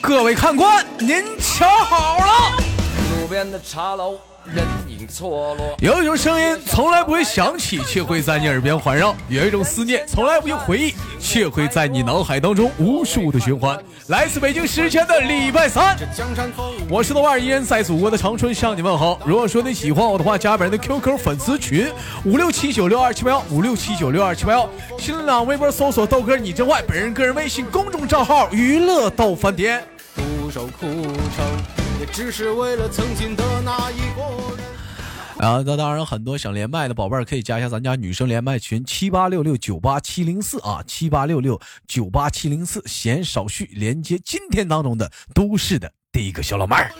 各位看官，您瞧好了。路边的茶楼，人影错落。有一种声音从来不会响起，却会在你耳边环绕；有一种思念从来不用回忆，却会在你脑海当中无数的循环。来自北京时间的礼拜三，我是豆瓣，依然在祖国的长春向你问好。如果说你喜欢我的话，加本人的 QQ 粉丝群五六七九六二七八幺五六七九六二七八幺，新浪微博搜索豆哥你真坏，本人个人微信公众账号娱乐豆翻天。独守空城，也只是为了曾经的那一个人。啊，那当然，很多想连麦的宝贝儿可以加一下咱家女生连麦群七八六六九八七零四啊，七八六六九八七零四。闲少叙，连接今天当中的都市的第一个小老妹儿。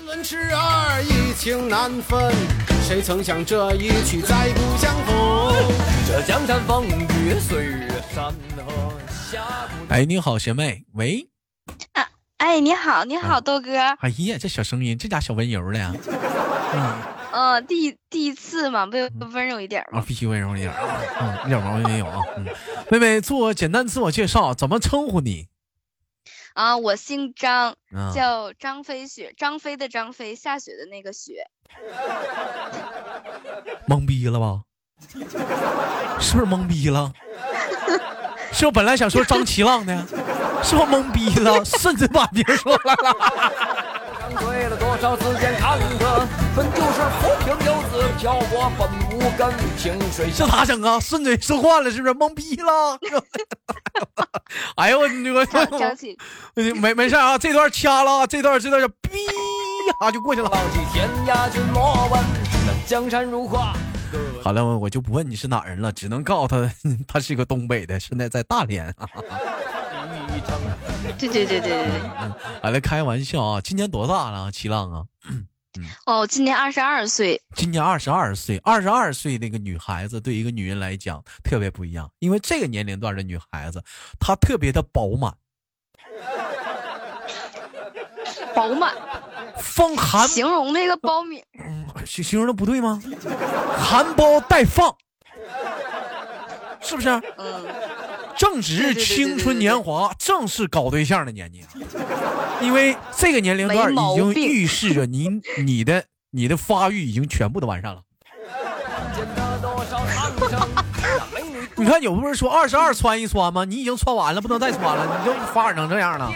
情难分，谁曾想这一去再不相逢？这江山风雨岁月山河下不。哎，你好，学妹，喂。啊，哎，你好，你好，豆哥。哎呀，这小声音，这家小温柔的呀。嗯 嗯，第第一次嘛，不温柔一点啊，吗？必须温柔一点啊，嗯，一点毛病没有啊。嗯，妹妹，做简单自我介绍，怎么称呼你？啊，我姓张，啊叫张飞雪，张飞的张飞，下雪的那个雪。懵逼了吧？是不是懵逼了？是我本来想说张七浪的，是我懵逼了，甚至把别人说来了。看对了多少次间坎坷，本就是浮萍游子漂泊，本无根，萍水这咋整啊？顺嘴说话了，是不是懵逼了？哎呦我我张张起，我没没事啊，这段掐了啊，这段这段就哔一下就过去了。天涯君莫问，那江山如画。好了，我我就不问你是哪人了，只能告诉他 他是个东北的，现在在大连。对对对对对对。嗯，好了，开玩笑啊，今年多大了啊？七浪啊，哦，今年二十二岁。今年二十二岁，二十二岁那个女孩子对一个女人来讲特别不一样，因为这个年龄段的女孩子她特别的饱满，饱满，放含形容那个苞米，形形容的不对吗？含苞待放，是不是？嗯，正值青春年华，正是搞对象的年纪，因为这个年龄段已经预示着你你的你的发育已经全部都完善了。你看，有不是说二十二穿一穿吗？你已经穿完了，不能再穿了，你就发展成这样了。不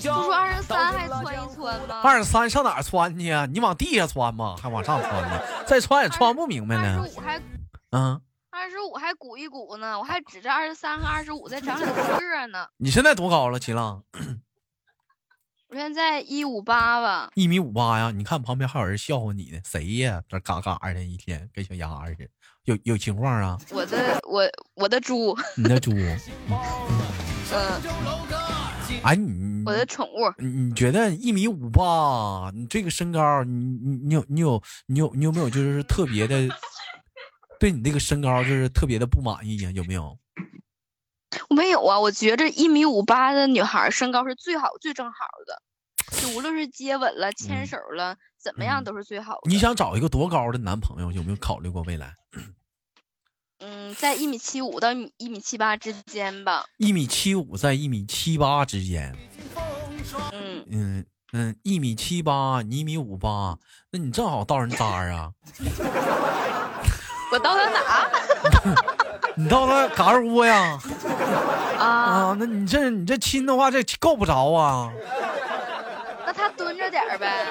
说二十三还穿一穿吗？二十三上哪儿穿去啊？你往地下穿吗？还往上穿呢？再穿也穿不明白二十呢。五还嗯，二十五还鼓一鼓呢，我还指着二十三和二十五再长两个个呢。你现在多高了，齐浪？我现在一五八吧，一米五八呀？你看旁边还有人笑话你呢，谁呀？这嘎嘎的，一天跟小鸭似的，有有情况啊？我的我我的猪，你的猪？嗯，哎，你我的宠物，你你觉得一米五八，你这个身高，你你你有你有你有你有没有就是特别的，对你这个身高就是特别的不满意呀？有没有？我没有啊，我觉着一米五八的女孩身高是最好最正好的，就无论是接吻了、牵手了，怎么样嗯都是最好的。你想找一个多高的男朋友？有没有考虑过未来？嗯，在一米七五到一米七八之间吧。一米七五在一米七八之间，嗯，嗯嗯，一米七八，你一米五八，那你正好到人渣啊！我到他哪？你到他嘎儿窝呀？啊，啊，那你这你这亲的话，这够不着啊！那他蹲着点儿呗。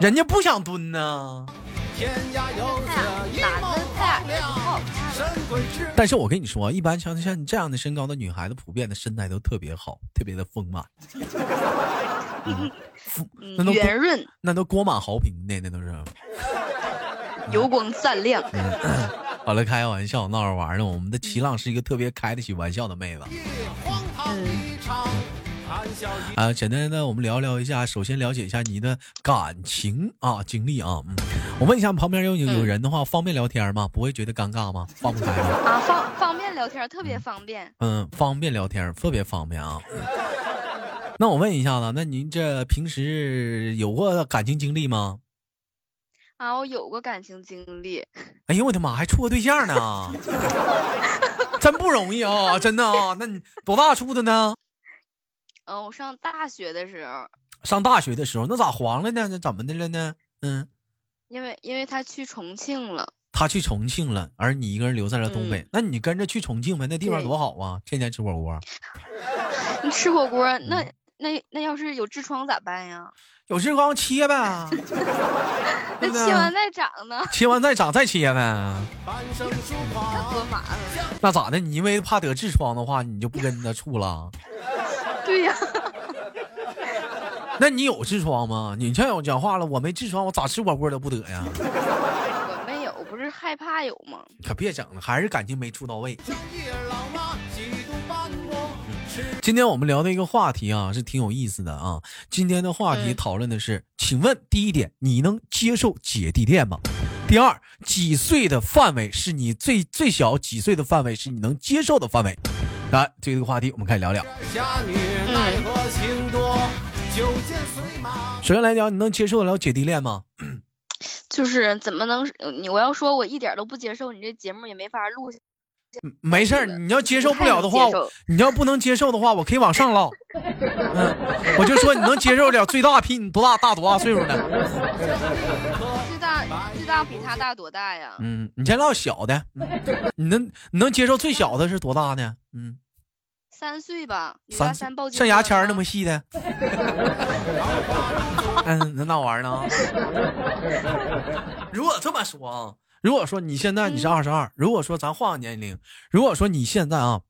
人家不想蹲呢。但是我跟你说，一般像像你这样的身高的女孩子，普遍的身材都特别好，特别的丰满，嗯那都，圆润、那都锅满豪平的，那都是。油光锃亮。好了，开个玩笑，闹着玩呢。我们的齐浪是一个特别开得起玩笑的妹子啊。简单的，我们聊聊一下，首先了解一下你的感情啊经历啊。嗯，我问一下，旁边有有有嗯人的话，方便聊天吗？不会觉得尴尬吗？放不开吗？啊，方方便聊天，特别方便。嗯，方便聊天，特别方便啊。嗯那我问一下子，那您这平时有过感情经历吗？啊，我有过感情经历，哎呦我的妈，还处过对象呢，真不容易啊，真的啊。那你多大处的呢？嗯，我上大学的时候，上大学的时候，那咋黄了呢？那怎么的了呢？嗯，因为因为他去重庆了，他去重庆了，而你一个人留在了东北，嗯那你跟着去重庆呗？那地方多好啊，天天吃火锅。你 吃火锅，嗯那那那要是有痔疮咋办呀？有痔疮切呗，那切完再长呢，切完再长再切呗。那多麻烦。那咋的？你因为怕得痔疮的话，你就不跟他处了？对呀、那你有痔疮吗？你这样讲话了，我没痔疮，我咋吃火锅都不得呀？我没有，不是害怕有吗？可别整了，还是感情没处到位。今天我们聊的一个话题啊，是挺有意思的啊。今天的话题嗯讨论的是，请问第一点，你能接受姐弟恋吗？第二，几岁的范围是你最最小几岁的范围是你能接受的范围？来，这个话题我们开始聊聊。侠女奈何情多，九剑随马。首先来讲，你能接受得了姐弟恋吗？就是怎么能呃你我要说我一点都不接受，你这节目也没法录下。嗯没事儿，你要接受不了的话你要不能接受的话，我可以往上唠。嗯，我就说你能接受了最大比你多大大多大岁数的？最大最大比他大多大呀？嗯，你先唠小的，嗯你能你能接受最小的是多大呢？嗯，三岁吧，三三抱像牙签那么么。细的。嗯，那那玩意儿呢？如果这么说啊，如果说你现在你是嗯二十二，如果说咱换个年龄，如果说你现在啊，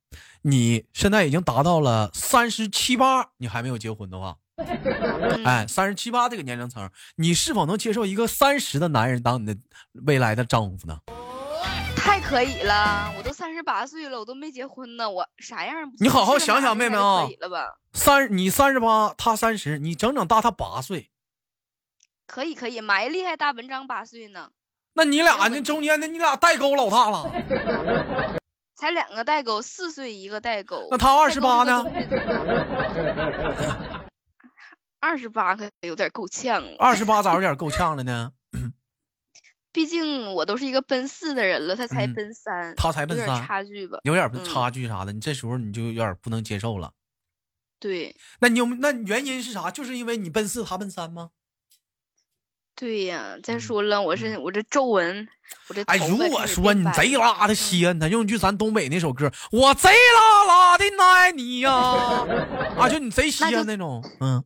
你现在已经达到了三十七八，你还没有结婚的话，嗯 哎，三十七八这个年龄层，你是否能接受一个三十的男人当你的未来的丈夫呢？太可以了，我都三十八岁了，我都没结婚呢，我啥样？你好好想想妹妹啊可以了吧？三，你三十八，他三十，你整整大他八岁，可以可以，埋厉害大文章八岁呢，那你俩那中间的你俩代沟老大了。才两个代沟，四岁一个代沟。那他二十八呢？二十八可有点够呛了，二十八咋有点够呛了呢？毕竟我都是一个奔四的人了，他才嗯奔三，他才奔有点三差距吧？有点嗯差距啥的，你这时候你就有点不能接受了。对那你有那原因是啥？就是因为你奔四，他奔三吗？对呀，再嗯说了，我是我这皱纹，我这哎，如果开始说你白贼拉的稀罕他，用句咱东北那首歌，我贼拉拉的爱你呀，啊，就你贼稀那就罕那种，嗯，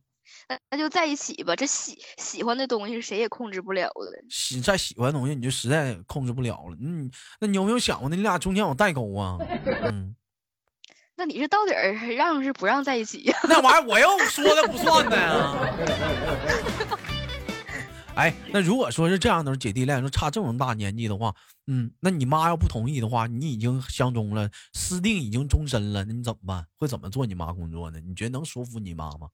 那那就在一起吧。这喜喜欢的东西谁也控制不了的。喜再喜欢的东西你就实在控制不了了。嗯，那你有没有想过呢？你俩中间有代沟啊？嗯，那你是到底儿让是不让在一起呀？那玩意儿我又说的不算的呀。哎，那如果说是这样的姐弟恋，说差这么大年纪的话，嗯，那你妈要不同意的话，你已经相中了，私定已经终身了，那你怎么办？会怎么做你妈工作呢？你觉得能说服你妈吗？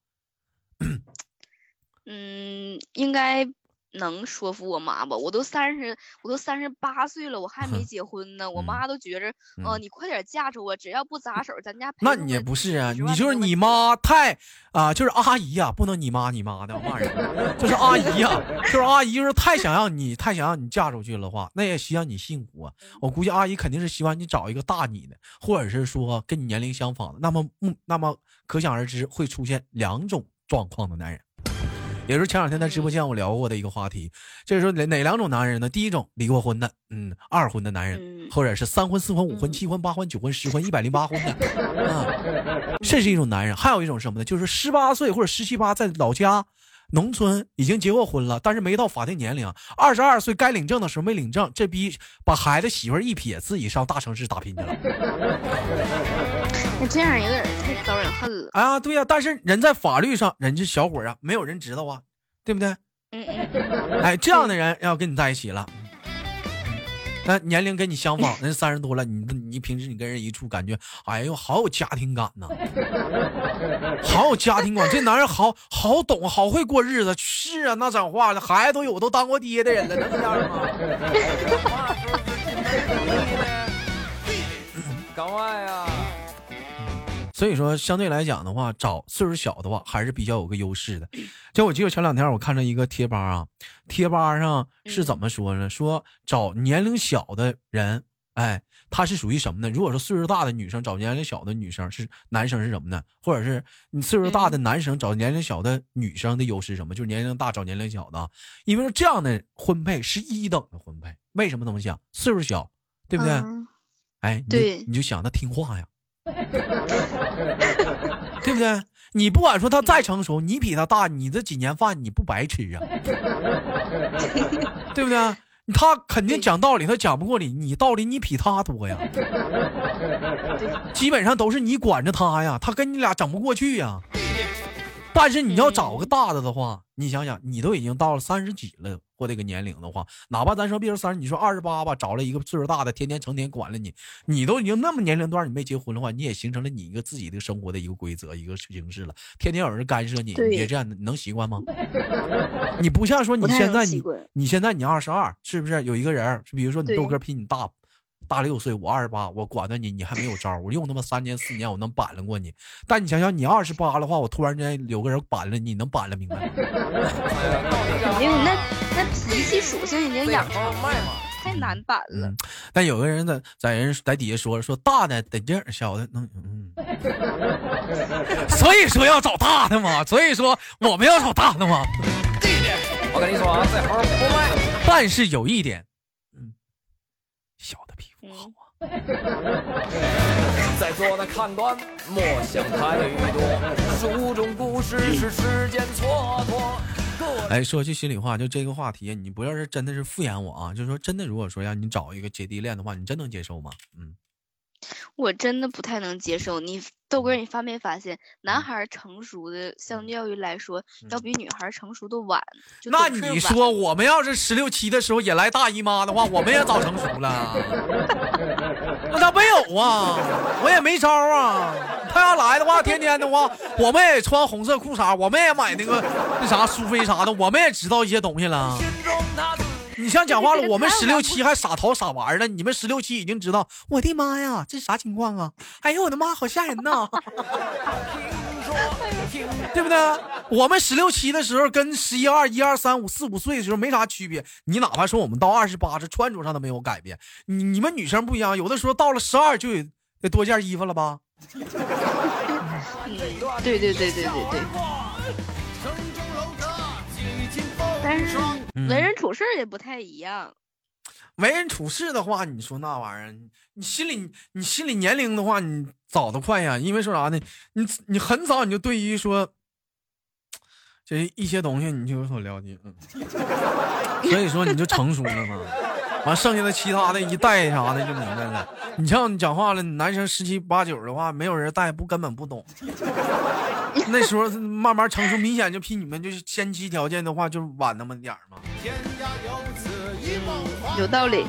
嗯，应该能说服我妈吧。我都三十，我都三十八岁了，我还没结婚呢。我嗯妈都觉着，呃，嗯你快点嫁出我，只要不砸手，咱家那你也不是啊，你就是你妈太啊、就是阿姨呀、不能你妈你妈的，我骂人，就是阿姨呀、就是阿姨，就是太想让你太想让你嫁出去的话，那也希望你幸福啊。我估计阿姨肯定是希望你找一个大你的，或者是说跟你年龄相仿的，那么嗯，那么可想而知会出现两种状况的男人。也是前两天在直播间我聊过的一个话题，就是说哪哪两种男人呢？第一种离过婚的，嗯，二婚的男人，嗯或者是三婚、四婚、五婚、嗯七婚、八婚、九婚、十婚、一百零八婚的，啊，这是一种男人。还有一种什么呢？就是十八岁或者十七八在老家。农村已经结过婚了，但是没到法定年龄，二十二岁该领证的时候没领证，这逼把孩子媳妇一撇，自己上大城市打拼去了。那这样有点太招人恨了。啊，对呀、但是人在法律上，人家小伙啊，没有人知道啊，对不对？嗯嗯嗯，哎，这样的人要跟你在一起了，那年龄跟你相仿，人三十多了，你你平时你跟人一处，感觉哎呦好有家庭感呐，好有家庭感，这男人好好懂，好会过日子。是啊，那讲话了，孩子都有都当过爹的人了，能这样吗？赶快啊，所以说，相对来讲的话，找岁数小的话还是比较有个优势的。就我记得前两天我看到一个贴吧啊，贴吧上是怎么说呢？说找年龄小的人哎，他是属于什么呢？如果说岁数大的女生找年龄小的女生是男生是什么呢？或者是你岁数大的男生找年龄小的女生的优势是什么？就是年龄大找年龄小的，因为说这样的婚配是一等的婚配。为什么这么想？岁数小，对不对？嗯哎，你你就想他听话呀，对不对？你不管说他再成熟，你比他大，你这几年饭你不白吃啊，对不对？他肯定讲道理，他讲不过你，你道理你比他多呀，基本上都是你管着他呀，他跟你俩整不过去呀。但是你要找个大的的话，你想想，你都已经到了三十几了或这个年龄的话，哪怕咱说别说三十，你说二十八吧，找了一个岁数大的，天天成天管了你，你都已经那么年龄段，你没结婚的话，你也形成了你一个自己的生活的一个规则，一个形式了。天天有人干涉你，你也这样，你能习惯吗？你不像说你现在你你现在你二十二，是不是有一个人儿？比如说你豆哥比你大大六岁，我二十八，我管着你，你还没有招，我用他妈三年四年我能板了过你。但你想想，你二十八的话，我突然间有个人板了你，能板了明白吗？肯定那那脾气属性已经养成了，太难板了。嗯，但有个人在在人在底下说说大的得劲儿，小的能嗯。所以说要找大的嘛，所以说我们要找大的嘛。我跟你说啊，这行不卖。但是有一点，好啊。在座的看官莫想太多，书中故事是时间蹉跎。哎，说句心里话，就这个话题，你不要是真的是敷衍我啊，就是说真的，如果说让你找一个姐弟恋的话，你真能接受吗？嗯，我真的不太能接受。你豆哥，你发没发现，男孩成熟的相较于来说，要比女孩成熟的晚。就那你说我们要是十六七的时候也来大姨妈的话，我们也早成熟了。那他没有啊，我也没招啊。他要来的话，天天的话，我们也穿红色裤衩，我们也买那个那啥苏菲啥的，我们也知道一些东西了。你像讲话了，我们十六七还傻淘傻玩呢，你们十六七已经知道，我的妈呀，这啥情况啊？哎呦我的妈，好吓人呐！对不对？我们十六七的时候跟十一二、一二三五、四五岁的时候没啥区别。你哪怕说我们到二十八，这穿着上都没有改变。你你们女生不一样，有的时候到了十二就得得多件衣服了吧？嗯，对对对对对对。但是嗯为人处事也不太一样。为人处事的话，你说那玩意儿，你你心里你心里年龄的话，你早得快呀。因为说啥呢？你你很早你就对于说这一些东西你就有所了解，嗯，所以说你就成熟了嘛。完剩下的其他的一带啥的就明白了。你像你讲话了，男生十七八九的话，没有人带不根本不懂。那时候慢慢成熟，明显就比你们就是先期条件的话就晚那么点儿嘛。有道理。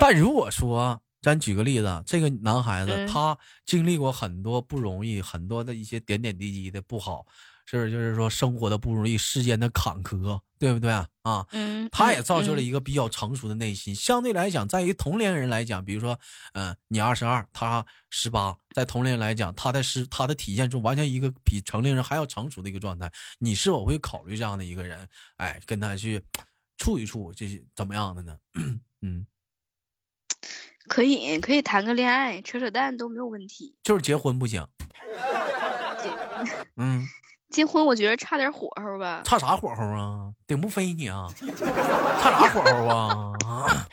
但如果说，咱举个例子，这个男孩子、嗯他经历过很多不容易，很多的一些点点滴滴的不好，是不是？就是说生活的不容易，世间的坎坷，对不对啊？啊，嗯，他也造就了嗯一个比较成熟的内心。相对来讲，在于同龄人来讲，比如说，嗯、你二十二，他十八，在同龄人来讲，他的是他的体现出完全一个比成年人还要成熟的一个状态。你是否会考虑这样的一个人？哎，跟他去处一处，这是怎么样的呢？嗯。可以可以谈个恋爱，扯扯淡都没有问题。就是结婚不行。嗯，结婚我觉得差点火候吧。差啥火候啊？顶不飞你啊？差啥火候啊？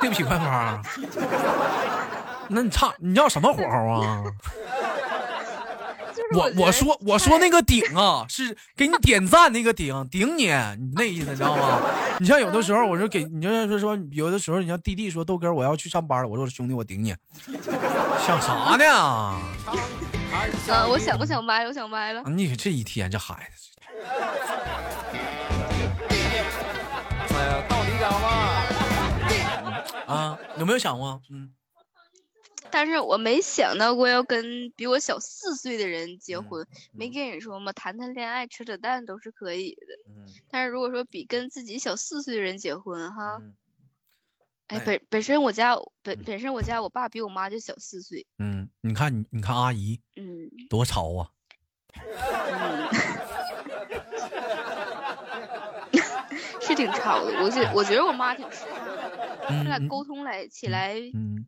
对不起，官方。那你差你要什么火候啊？我我说我说那个顶啊，是给你点赞那个顶顶你，你那意思你知道吗？你像有的时候，我说给你就是说说有的时候，你像弟弟说豆哥我要去上班了，我说兄弟我顶你，想啥呢？呃，我想不想歪了，我想歪了。你这一天这孩子，哎呀，到底讲嘛？啊，有没有想过？嗯，但是我没想到过要跟比我小四岁的人结嗯婚，没跟你说吗？谈谈恋爱、扯扯淡都是可以的。嗯但是如果说比跟自己小四岁的人结婚，哈，嗯哎，哎本本身我家本嗯本身我家我爸比我妈就小四岁，嗯，你看你你看阿姨嗯多潮啊！嗯，是挺潮的。我觉我觉得我妈挺实诚的。他俩嗯沟通来起来嗯，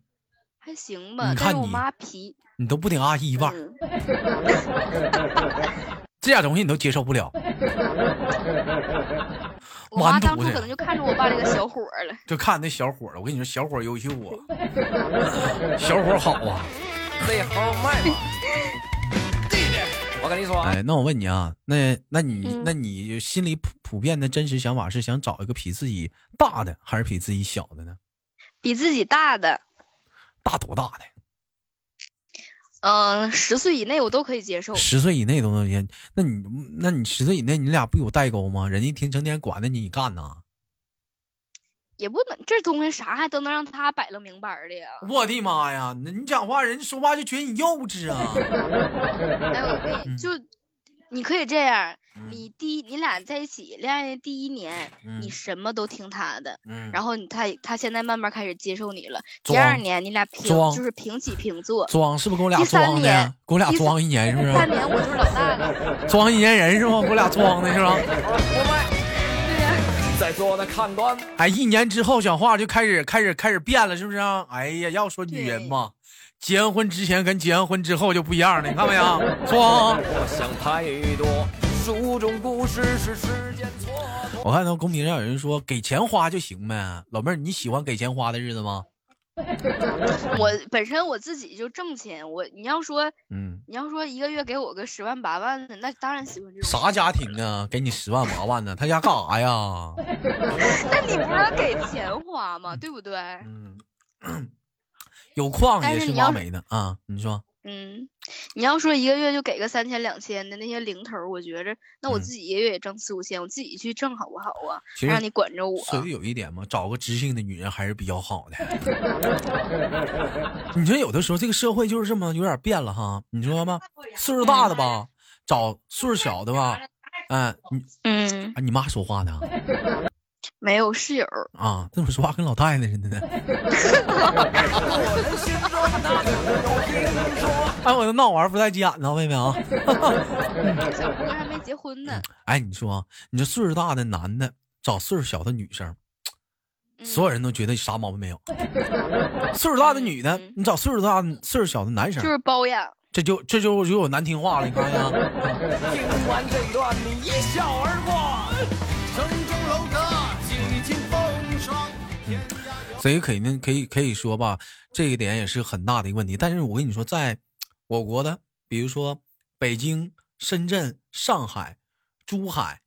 还行吧，你看你但是我妈皮，你都不顶阿姨范儿，嗯，这点东西你都接受不了，我妈完犊子当初可能就看着我爸这个小伙了。就看那小伙了。我跟你说，小伙优秀啊，小伙好啊。得好卖嘛。我跟你说，哎，那我问你啊，那那你、嗯那你心里普普遍的真实想法是想找一个比自己大的，还是比自己小的呢？比自己大的，大多大的？嗯、十岁以内我都可以接受。十岁以内都能接？那你那你十岁以内你俩不有代沟吗？人家一天成天管着你，你干呢？也不能，这东西啥还都能让他摆了明白的呀？我的妈呀！那你讲话，人家说话就觉得你幼稚啊！哎，我跟嗯你就，你可以这样，嗯你第一，你俩在一起恋爱的第一年，你嗯什么都听他的，嗯，然后你他他现在慢慢开始接受你了。第二年你俩平就是平起平坐，装是不是跟我俩装的年？给我俩装一年是不是？三年我就是老大了。装一年人是吗？跟我俩装的是吧？在座的看官，哎，一年之后，讲话就开始开始开始变了，是不是啊？哎呀，要说女人嘛，结完婚之前跟结完婚之后就不一样了，你看没有？装。我想太多，书中故事是时间蹉跎。我看到公屏上有人说给钱花就行呗，老妹儿，你喜欢给钱花的日子吗？我本身我自己就挣钱，我你要说嗯，你要说一个月给我个十万八万的，那当然喜欢这种。啥家庭啊？给你十万八万的？他家干啥呀？那你不是给钱花吗？对不对？嗯，有矿也是挖煤的啊。你说，嗯，你要说一个月就给个三千两千的那些零头，我觉着那我嗯自己一个月也挣四五千，我自己去挣好不好啊？其让你管着我。所以有一点嘛，找个知性的女人还是比较好的。你说有的时候这个社会就是这么有点变了哈，你说吧，岁数大的吧，找岁数小的吧，嗯，你嗯，啊，你妈说话呢没有室友，啊？这么说话跟老太太似的呢？哎，我的闹玩不带急眼呢，妹妹啊！小姑娘还没结婚呢。哎，你说，你这岁数大的男的找岁数小的女生，嗯所有人都觉得啥毛病没有。岁数大的女的嗯，你找岁数大、岁数小的男生就，是包养，这就这就就有难听话了，你看呀？听完这一段，你一笑而过。城中楼阁所以肯定可以可以说吧，这一点也是很大的一个问题。但是我跟你说，在我国的，比如说北京、深圳、上海、珠海，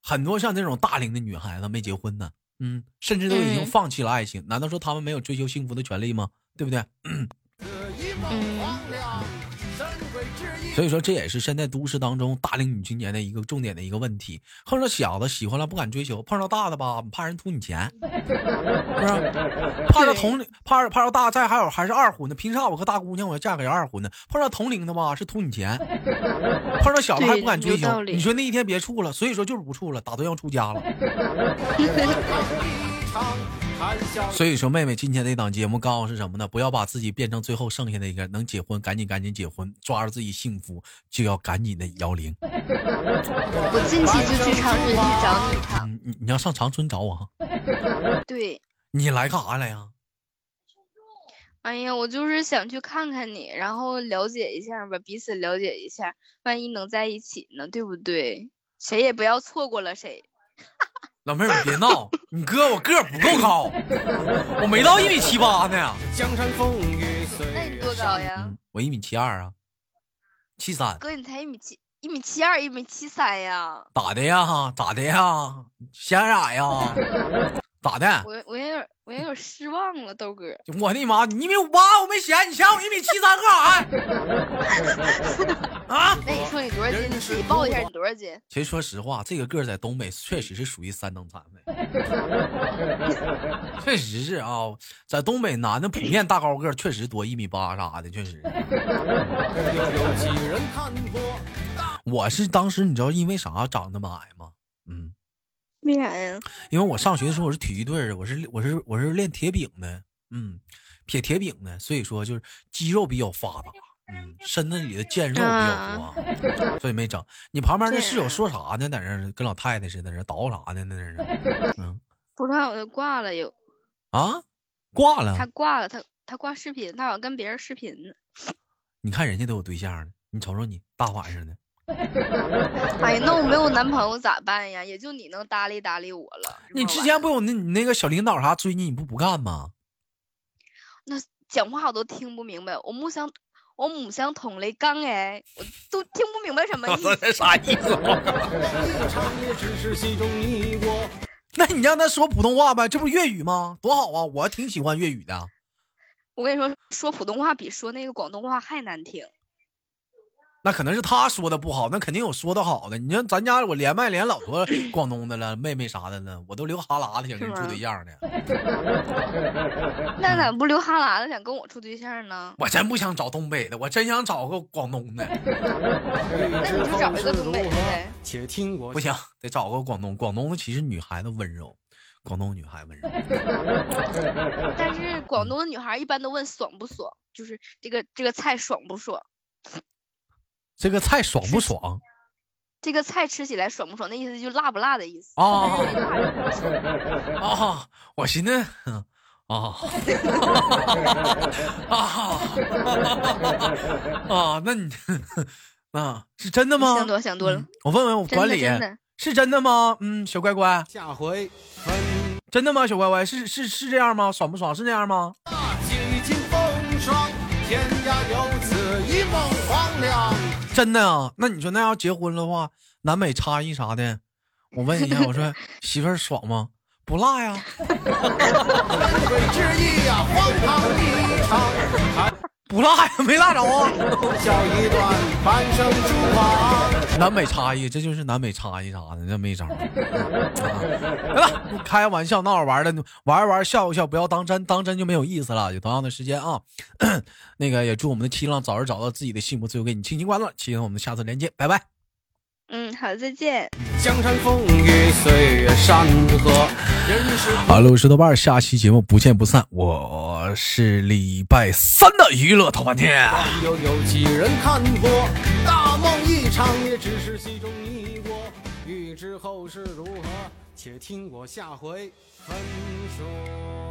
很多像这种大龄的女孩子没结婚呢，嗯，甚至都已经嗯放弃了爱情。难道说她们没有追求幸福的权利吗？对不对？一梦黄粱，神鬼之意。所以说，这也是现在都市当中大龄女青年的一个重点的一个问题。碰上小的喜欢了不敢追求，碰上大的吧，怕人图你钱，是不是？怕着同龄，怕着怕着大，再还有还是二婚的，凭啥我个大姑娘我要嫁给人二婚的？碰上同龄的吧，是图你钱；碰上小的还不敢追求你说那一天别处了，所以说就是不处了，打算要出家了。所以说，妹妹，今天这档节目告诉是什么呢？不要把自己变成最后剩下的一个，能结婚赶紧赶紧结婚，抓住自己幸福就要赶紧的摇铃。我近期就去长春去找你你你要上长春找我哈？对，你来干啥来呀？哎呀，我就是想去看看你，然后了解一下吧，彼此了解一下，万一能在一起呢，对不对？谁也不要错过了谁。老妹儿，你别闹，你哥我个儿不够高，我没到一米七八呢。江山风雨岁那你多高呀？嗯，我一米七二啊，七三，哥，你才一米七，一米七二，一米七三呀！咋的呀？咋的呀？嫌啥呀？咋的？我我有点我有点失望了，豆哥。我的妈！你一米五八，我没嫌你嫌我一米七三干啥呀？啊！那你说你多少斤？你自己报一下你多少斤？其实说实话，这个个在东北确实是属于三等残废，确实是啊，在东北男的普遍大高个确实多，一米八啥的，确实。我是当时你知道因为啥长那么矮吗？嗯，为啥呀？因为我上学的时候我是体育队儿的，我是我是我是练铁饼的，嗯，撇铁饼的，所以说就是肌肉比较发达，嗯，身子里的腱肉比较多，所以没整。你旁边那室友说啥呢？在那儿跟老太太似的，在那儿捣啥呢？在那儿，嗯 不知道我就挂了又。啊，挂了。他挂了，他他挂视频，他好像跟别人视频呢。你看人家都有对象了，你瞅瞅你大晚上的。哎呀，那我没有男朋友咋办呀？也就你能搭理搭理我了。你之前不有那你那个小领导啥追你，你不不干吗？那讲话我都听不明白，我目相我母相同雷刚哎，我都听不明白什么意思。啥意思？那你让他说普通话呗，这不粤语吗？多好啊，我挺喜欢粤语的。我跟你说，说普通话比说那个广东话还难听。那可能是他说的不好，那肯定有说的好的。你像咱家我连麦连老多 广东的了，妹妹啥的呢，我都流哈喇子想跟你处对象呢。那咋不流哈喇子想跟我处对象呢？我真不想找东北的，我真想找个广东的。那你就找一个东北的呗。且听我不行，得找个广东。广东的其实女孩子温柔，广东女孩温柔。但是广东的女孩一般都问爽不爽，就是这个这个菜爽不爽。这个菜爽不爽？这个菜吃起来爽不爽？那意思就辣不辣的意思啊啊！我寻思啊啊啊！那你啊是真的吗？想多想多了。我问问我管理，是真的吗？嗯，小乖乖，下回真的吗？小乖乖，是是是这样吗？爽不爽？是这样吗？几经风霜，天涯有此一梦黄粱。真的啊？那你说那要结婚的话，南北差异啥的，我问一下，我说媳妇儿爽吗？不辣呀。不辣呀，没辣着啊。南北差异，这就是南北差异啥的，这没招。来吧，开玩笑，闹着玩的，玩玩，笑一笑，不要当真，当真就没有意思了。有同样的时间啊，那个也祝我们的七浪早日找到自己的幸福，最后给你轻轻关了。期待我们下次连接，拜拜。嗯，好，再见。江山风雨，岁月山河。哈喽，我是豆瓣，下期节目不见不散。我是礼拜三的娱乐头半天。又有几人看破？大梦一场，也只是戏中你我。欲知后事如何，且听我下回分说。